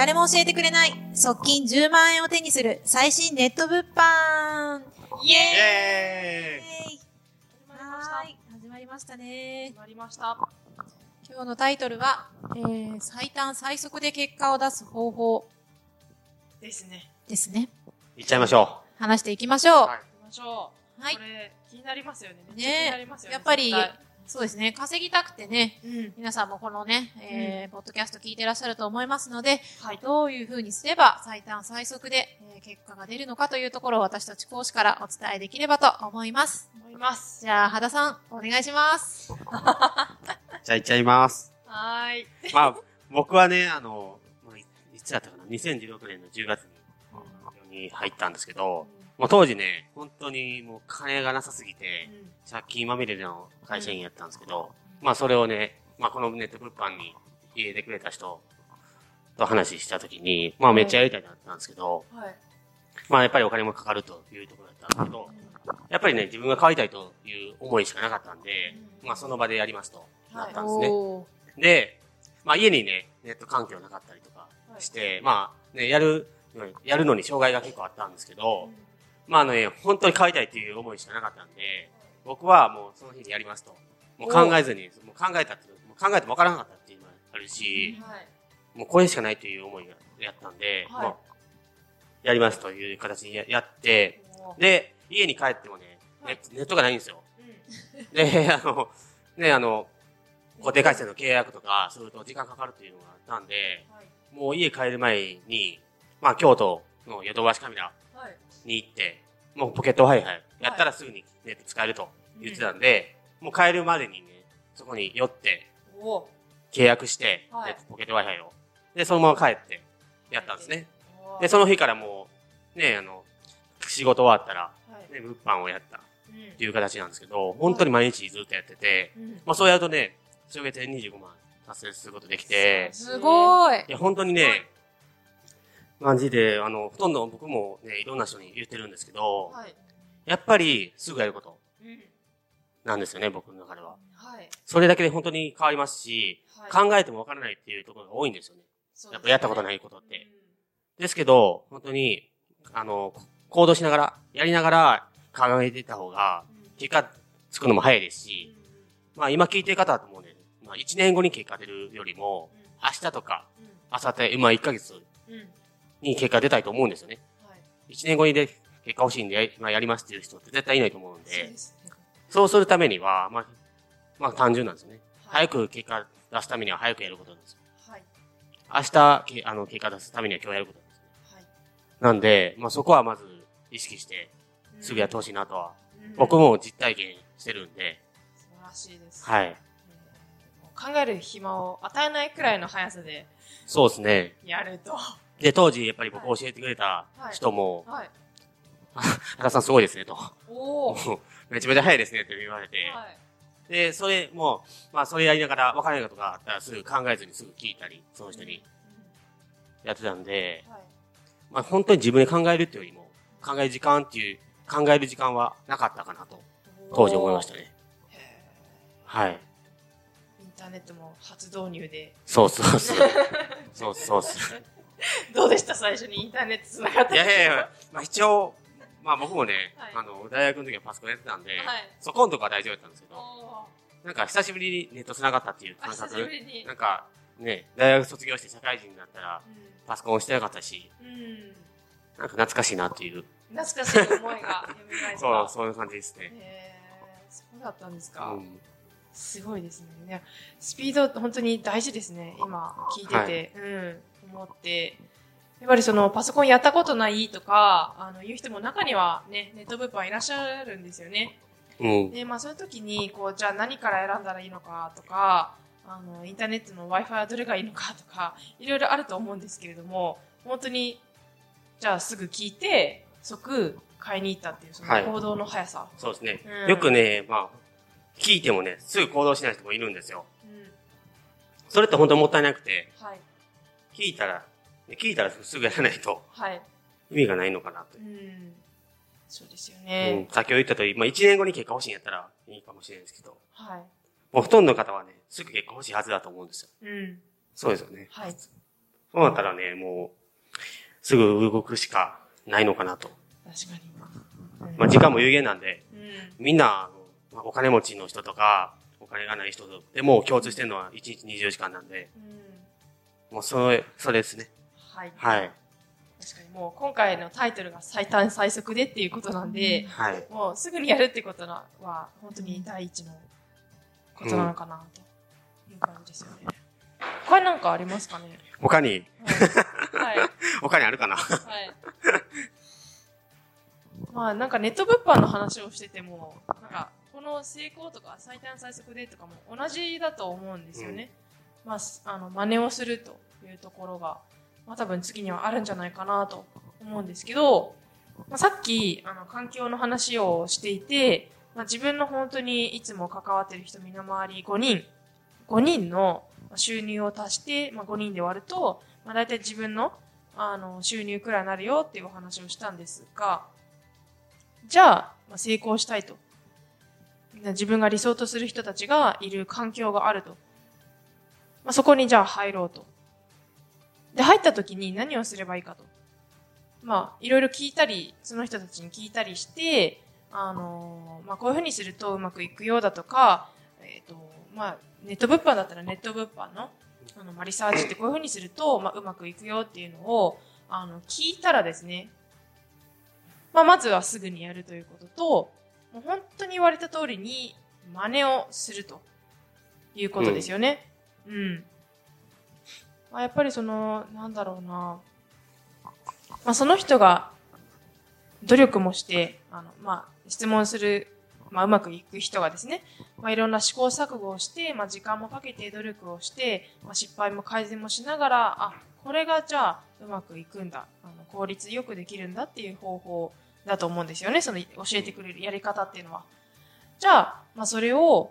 誰も教えてくれない、側近10万円を手にする最新ネット物販。イエイエーイはーい、始まりましたね決。まりました。今日のタイトルは、えー、最短最速で結果を出す方法ですね。ですね。ーいっちゃいましょ話していきましょう。はい行きましょう。はいこれ、気になりますよね。ねちゃ気になりますよね。やっぱりそうですね。稼ぎたくてね、うん。皆さんもこのね、えーポッドキャスト聞いてらっしゃると思いますので、はい。どういうふうにすれば最短最速で、えー結果が出るのかというところを私たち講師からお伝えできればと思います。思います。じゃあ、肌さん、お願いします。う。じゃあいっちゃいます。はーい。まあ、僕はね、あの、まあいいつだったかな、2016年の10月に、に入ったんですけど、もう当時ね、本当にもう金がなさすぎて、借金まみれの会社員やったんですけど、まあそれをね、まあこのネット物販に入れてくれた人と話したときに、まあめっちゃやりたいなったんですけど、はい。まあやっぱりお金もかかるというところだったんですけど、やっぱりね、自分が買いたいという思いしかなかったんで、まあその場でやりますとなったんですね。で、まあ家にね、ネット環境なかったりとかして、まあね、やる、やるのに障害が結構あったんですけど、まああのね、本当に買いたいっていう思いしかなかったんで、僕はもうその日にやりますと。もう考えずに、もう考えたってもう考えてもわからなかったっていうのもあるし、はい。もうこれしかないという思いがやったんで、はいまあやりますという形にややって、で、家に帰ってもね、ネットがないんですよ。うんで、あの、ね、あの、固定回線の契約とかすると時間かかるっていうのがあったんで、はい。もう家帰る前に、まあ京都のヨドバシカメラはい。に行って、もうポケット Wi-Fi やったらすぐにネット使えると言ってたんで、もう帰るまでにね、そこに寄って契約して、ポケット Wi-Fi を。で、そのまま帰ってやったんですね。で、その日からもう、ね、あの、仕事終わったら、はい。ね、物販をやったっうんていう形なんですけど、本当に毎日ずっとやってて、うん。まあそうやるとね、上月で25万達成することできて、すごい。い。や、本当にね、感じで、あの、ほとんど僕もね、いろんな人に言ってるんですけど、はい。やっぱりすぐやることうん。なんですよね、僕の中では。はい。それだけで本当に変わりますし、はい。考えてもわからないっていうところが多いんですよね。ねやっぱやったことないことって。ですけど、本当に、あの、行動しながら、やりながら考えてた方が、うん結果つくのも早いですし、まあ今聞いてる方だと思うね、まあ1年後に結果出るよりも、明日とか、うん明後日、まあ1ヶ月うん。うん。に結果出たいと思うんですよね。はい。1年後にで結果欲しいんでや、まあ、やりますっていう人って絶対いないと思うんそうで、ですね。そうするためには、まあ、まあ単純なんですよね。はい早く結果出すためには早くやることなんですよ。はい。明日、けあの、結果出すためには今日やることなんですよ。はい。なんで、まあそこはまず意識して、すぐやってほしいなとは、僕もも実体験してるんで、素晴らしいです。はい。考える暇を与えないくらいの速さでそうですね。やると。で、当時、やっぱり僕教えてくれた人も、はい。原さんすごいですね、と。おめちゃめちゃ早いですね、って言われて。い。で、それも、まあ、それやりながら、分からないことがあったら、すぐ考えずにすぐ聞いたり、その人にやってたんで、はい。まあ、本当に自分で考えるっていうよりも、考える時間っていう、考える時間はなかったかなと、当時思いましたね。へはい。ーインターネットも初導入で。そうそうそう。そうそうそう。どうでした？最初にインターネットつながったいやいやいや、まあ一応、まあ僕もね、はいあの、大学の時はパソコンやってたんで、はいそこのとこは大丈夫だったんですけど、なんか久しぶりにネット繋がったっていうあ、感覚。なんか、ね、大学卒業して社会人になったら、パソコンしてなかったし、うん。うん。なんか懐かしいなっていう、懐かしい思いが。そう、そういう感じですね。へーそうだったんですか？うん。すごいですね。スピード本当に大事ですね。今聞いてて、うん、思って。やっぱりそのパソコンやったことないとか、あの、いう人も中にはね、ネット物販いらっしゃるんですよね。うん。で、まあそういう時に、こう、じゃあ何から選んだらいいのかとか、あの、インターネットの Wi-Fi はどれがいいのかとか、いろいろあると思うんですけれども、本当に、じゃあすぐ聞いて、即買いに行ったっていう、そはいの行動の速さ。そうですね。うんよくね、まあ、聞いてもね、すぐ行動しない人もいるんですよ。うん。それって本当にもったいなくて、はい。聞いたら、ね聞いたらすぐやらないとはい。意味がないのかなとう。ん。そうですようんね。、先ほど言った通り、まあ1年後に結果欲しいんやったらいいかもしれないですけど、はい。もうほとんどの方はね、すぐ結婚欲しいはずだと思うんですよ。うん。そうですよね。はい。そうなったらね、もう、すぐ動くしかないのかなと。確かに。うんまあ、時間も有限なんで、うん。みんな、まあ、お金持ちの人とか、お金がない人でも共通してるのは1日24時間なんで、うん。もうそれ、それですね。はい。はい。確かにもう今回のタイトルが最短最速でっていうことなんで、はい。もうすぐにやるってことは、本当に第一のことなのかなという感じですよね。他になんかありますかね？他に、はい。はい。他にあるかな？はい。まあなんかネット物販の話をしてても、なんかこの成功とか最短最速でとかも同じだと思うんですよね。まあ、あの、真似をするというところが、まあ多分次にはあるんじゃないかなと思うんですけど、まあ、さっき、あの、環境の話をしていて、まあ、自分の本当にいつも関わってる人身の回り5人、5人の収入を足して、まあ、5人で割ると、まあ、大体自分のあの収入くらいになるよっていうお話をしたんですが、じゃあ、まあ、成功したいと。自分が理想とする人たちがいる環境があると。まあ、そこにじゃあ入ろうと。で、入った時に何をすればいいかと。まあ、いろいろ聞いたり、その人たちに聞いたりして、あのまあ、こういうふうにするとうまくいくようだとか、えっ、と、まあ、ネット物販だったらネット物販の、あの、まあ、リサーチってこういうふうにすると、まあ、うまくいくよっていうのを、あの、聞いたらですね、まあ、まずはすぐにやるということと、もう本当に言われた通りに真似をするということですよね。うん。まあ、やっぱりその、なんだろうな、まあ、その人が努力もして、あの、まあ、質問する、まあ、うまくいく人がですね、まあ、いろんな試行錯誤をして、まあ、時間もかけて努力をして、まあ、失敗も改善もしながら、あ、これがじゃあうまくいくんだ、あの効率よくできるんだっていう方法だと思うんですよね。その教えてくれるやり方っていうのは。じゃあ、まあ、それを、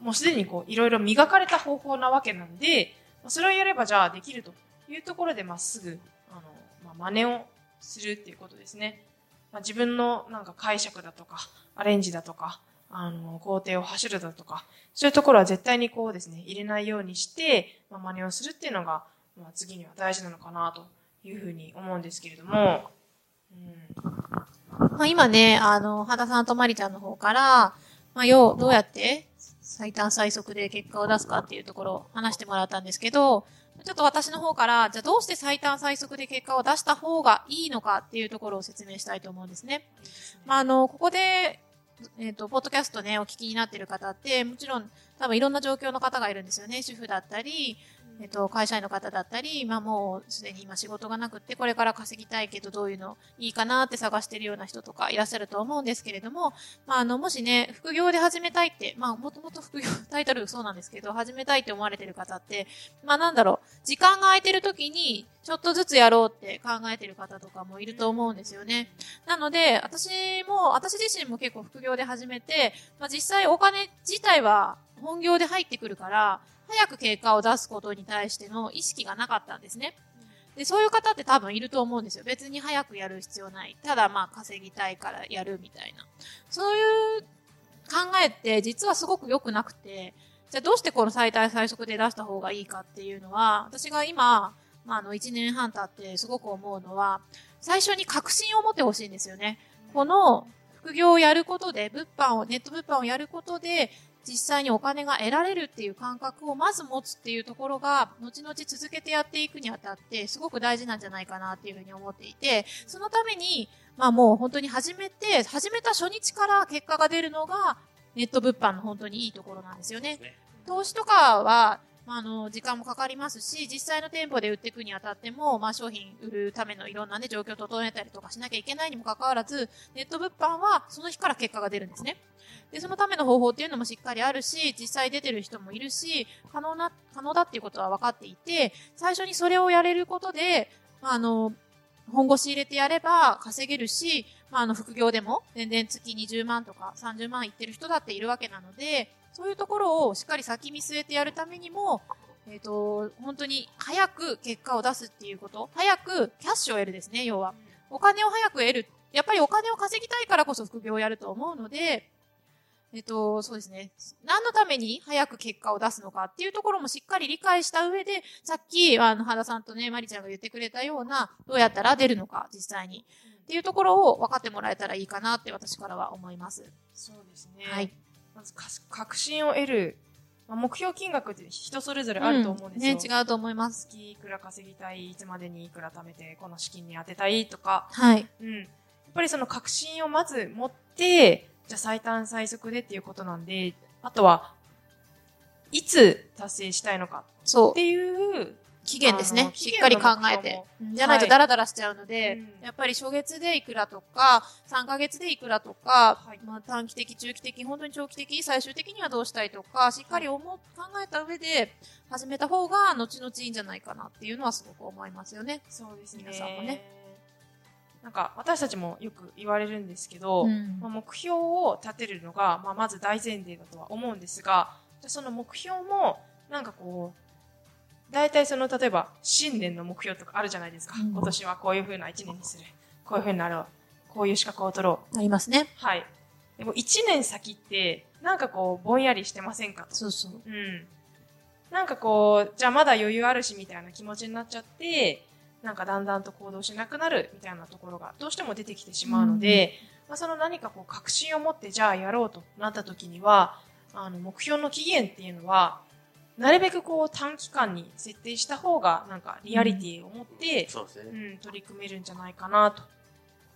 もうすでにこう、いろいろ磨かれた方法なわけなんで、それをやればじゃあできるというところで、まっすぐ、あの、まあ、真似をするっていうことですね。まあ、自分のなんか解釈だとか、アレンジだとか、あの、工程を走るだとか、そういうところは絶対にこうですね、入れないようにして、まあ、真似をするっていうのが、まあ、次には大事なのかなというふうに思うんですけれども、うん、まあ、今ね、あの、肌さんとまりちゃんの方から、まあ、よう、どうやって最短最速で結果を出すかっていうところを話してもらったんですけど、ちょっと私の方から、じゃあどうして最短最速で結果を出した方がいいのかっていうところを説明したいと思うんですね。まあ、あの、ここで、えっ、と、ポッドキャストね、お聞きになってる方って、もちろん、多分いろんな状況の方がいるんですよね。主婦だったり、えっと、会社員の方だったり、まあもうすでに今仕事がなくって、これから稼ぎたいけどどういうのいいかなって探してるような人とかいらっしゃると思うんですけれども、まああの、もしね、副業で始めたいって、まあもともと副業、タイトルそうなんですけど、始めたいって思われてる方って、まあなんだろう、時間が空いてる時に、ちょっとずつやろうって考えてる方とかもいると思うんですよね。なので、私も、私自身も結構副業で始めて、まあ実際お金自体は本業で入ってくるから、早く結果を出すことに対しての意識がなかったんですね。で、そういう方って多分いると思うんですよ。別に早くやる必要ない。ただまあ稼ぎたいからやるみたいな。そういう考えって実はすごく良くなくて、じゃあどうしてこの最大最速で出した方がいいかっていうのは、私が今、まあ、あの、1年半経ってすごく思うのは、最初に確信を持ってほしいんですよね。この副業をやることで、物販を、ネット物販をやることで、実際にお金が得られるっていう感覚をまず持つっていうところが、後々続けてやっていくにあたって、すごく大事なんじゃないかなっていうふうに思っていて、そのために、まあもう本当に始めて、始めた初日から結果が出るのが、ネット物販の本当にいいところなんですよね。投資とかは、まあ、あの、時間もかかりますし、実際の店舗で売っていくにあたっても、まあ、商品売るためのいろんなね、状況を整えたりとかしなきゃいけないにもかかわらず、ネット物販はその日から結果が出るんですね。で、そのための方法っていうのもしっかりあるし、実際出てる人もいるし、可能な、可能だっていうことは分かっていて、最初にそれをやれることで、まあ、あの、本腰入れてやれば稼げるし、まあ、あの、副業でも全然月20万とか30万いってる人だっているわけなので、そういうところをしっかり先見据えてやるためにも、えっ、と、本当に早く結果を出すっていうこと、早くキャッシュを得るですね、要は。お金を早く得る。やっぱりお金を稼ぎたいからこそ副業をやると思うので、えっと、そうですね。何のために早く結果を出すのかっていうところもしっかり理解した上で、さっき、あの、原さんとね、まりちゃんが言ってくれたような、どうやったら出るのか、実際に。っていうところを分かってもらえたらいいかなって私からは思います。そうですね。はい。まずか確信を得る、まあ、目標金額って人それぞれあると思うんですよ。ね、違うと思います。月いくら稼ぎたい、いつまでにいくら貯めて、この資金に当てたいとか、はい。うん。やっぱりその確信をまず持って、じゃあ最短最速でっていうことなんで、あとは、いつ達成したいのかっ。ていう、期限ですね。しっかり考えて。じゃないとダラダラしちゃうので、うん。やっぱり初月でいくらとか、3ヶ月でいくらとか、はい。まあ短期的、中期的、本当に長期的、最終的にはどうしたいとか、しっかり思う、考えた上で始めた方が後々いいんじゃないかなっていうのはすごく思いますよね。そうですね。皆さんもね。なんか、私たちもよく言われるんですけど、うん。まあ、目標を立てるのが、まあ、まず大前提だとは思うんですが、じゃあその目標も、なんかこう、大体その、例えば、新年の目標とかあるじゃないですか。うん今年はこういう風な一年にする。こういう風になろう。こういう資格を取ろう。ありますね。はい。でも、一年先って、なんかこう、ぼんやりしてませんか？と。そうそう。うん。なんかこう、じゃあまだ余裕あるしみたいな気持ちになっちゃって、なんかだんだんと行動しなくなるみたいなところがどうしても出てきてしまうので、まあ、その何かこう確信を持ってじゃあやろうとなった時には、あの目標の期限っていうのは、なるべくこう短期間に設定した方がなんかリアリティを持って、そうですね。うん、取り組めるんじゃないかなと。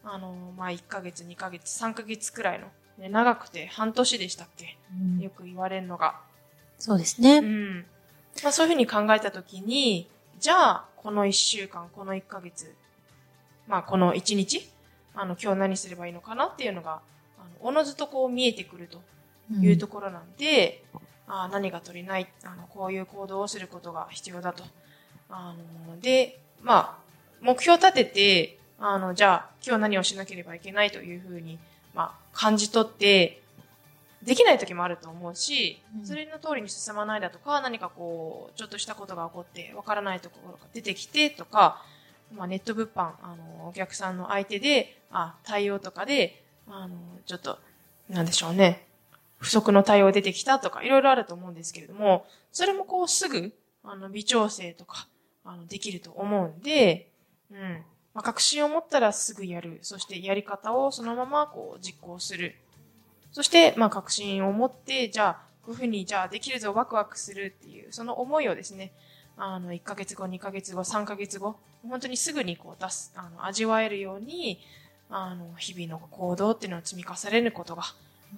あの、まあ、1ヶ月、2ヶ月、3ヶ月くらいの、ね、長くて半年でしたっけ？よく言われるのが。そうですね。うん。まあそういうふうに考えたときに、じゃあ、この1週間、この1ヶ月、まあこの1日、あの、今日何すればいいのかなっていうのが、あの、おのずとこう見えてくるというところなんで、あ何が取りない、あの、こういう行動をすることが必要だと。あの、で、まあ、目標を立てて、あの、じゃあ、今日何をしなければいけないというふうに、まあ、感じ取って、できない時もあると思うし、うんそれの通りに進まないだとか、何かこう、ちょっとしたことが起こって、わからないところが出てきてとか、まあ、ネット物販、あの、お客さんの相手で、あ、対応とかで、あの、ちょっと、なんでしょうね、不足の対応出てきたとか、いろいろあると思うんですけれども、それもこうすぐ、あの、微調整とか、あの、できると思うんで、うん。まあ、確信を持ったらすぐやる。そしてやり方をそのままこう実行する。そして、まあ、確信を持って、じゃあ、こういうふうに、じゃあ、できるぞ、ワクワクするっていう、その思いをですね、あの、1ヶ月後、2ヶ月後、3ヶ月後、本当にすぐにこう出す、あの、味わえるように、あの、日々の行動っていうのを積み重ねることが、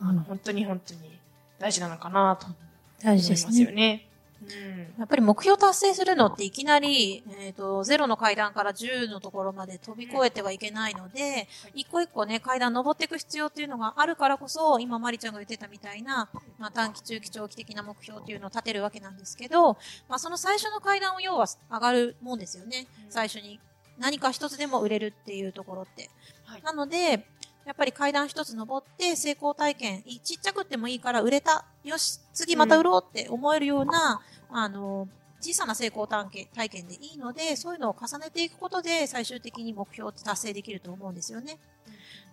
あの、本当に本当に大事なのかなと思大い事ですね。ますよね。うん。やっぱり目標達成するのっていきなり、えっ、と、0の階段から10のところまで飛び越えてはいけないので、一個一個ね、階段登っていく必要っていうのがあるからこそ、今マリちゃんが言ってたみたいな、まあ短期、中期、長期的な目標っていうのを立てるわけなんですけど、まあその最初の階段を要は上がるもんですよね。うん最初に。何か一つでも売れるっていうところって。はいなので、やっぱり階段一つ登って成功体験、いちっちゃくってもいいから売れた。よし、次また売ろうって思えるような、あの、小さな成功体験体験でいいので、そういうのを重ねていくことで最終的に目標って達成できると思うんですよね。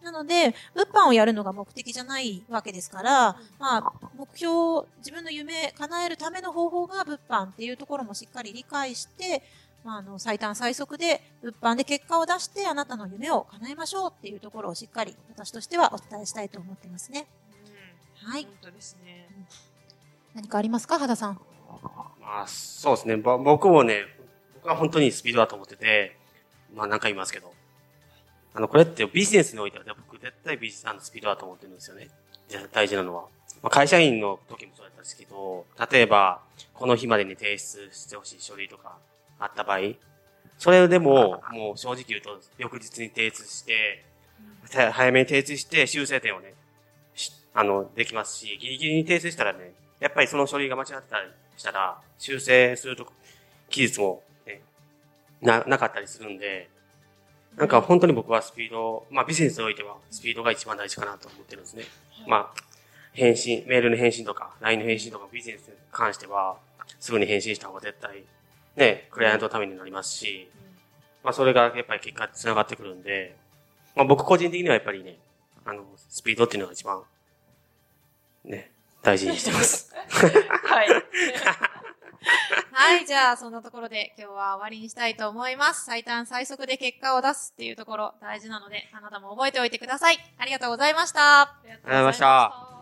なので、物販をやるのが目的じゃないわけですから、まあ、目標、自分の夢叶えるための方法が物販っていうところもしっかり理解して、まあ、あの、最短最速で物販で結果を出してあなたの夢を叶えましょうっていうところをしっかり私としてはお伝えしたいと思ってますね。うんはい本当ですね。何かありますか肌さん？まあ、そうですね。ぼ僕もね、僕は本当にスピードだと思ってて、まあ何回言いますけど。あの、これってビジネスにおいては、僕絶対ビジあのスピードだと思ってるんですよね。大事なのは。まあ、会社員の時もそうだったんですけど、例えば、この日までに提出してほしい書類とかあった場合、それでも、もう正直言うと、翌日に提出して、は早めに提出して修正点をね、しあの、できますし、ギリギリに提出したらね、やっぱりその書類が間違ってたりしたら、修正すると、期日も、ね、な、なかったりするんで、なんか本当に僕はスピード、まあビジネスにおいてはスピードが一番大事かなと思ってるんですね。まあ、返信、メールの返信とか、LINE の返信とかビジネスに関しては、すぐに返信した方が絶対、ね、クライアントのためになりますし、まあそれがやっぱり結果につながってくるんで、まあ僕個人的にはやっぱりね、あの、スピードっていうのが一番ね、大事にしてます。はい。はい、じゃあそんなところで今日は終わりにしたいと思います。最短最速で結果を出すっていうところ大事なので、あなたも覚えておいてください。ありがとうございました。ありがとうございました。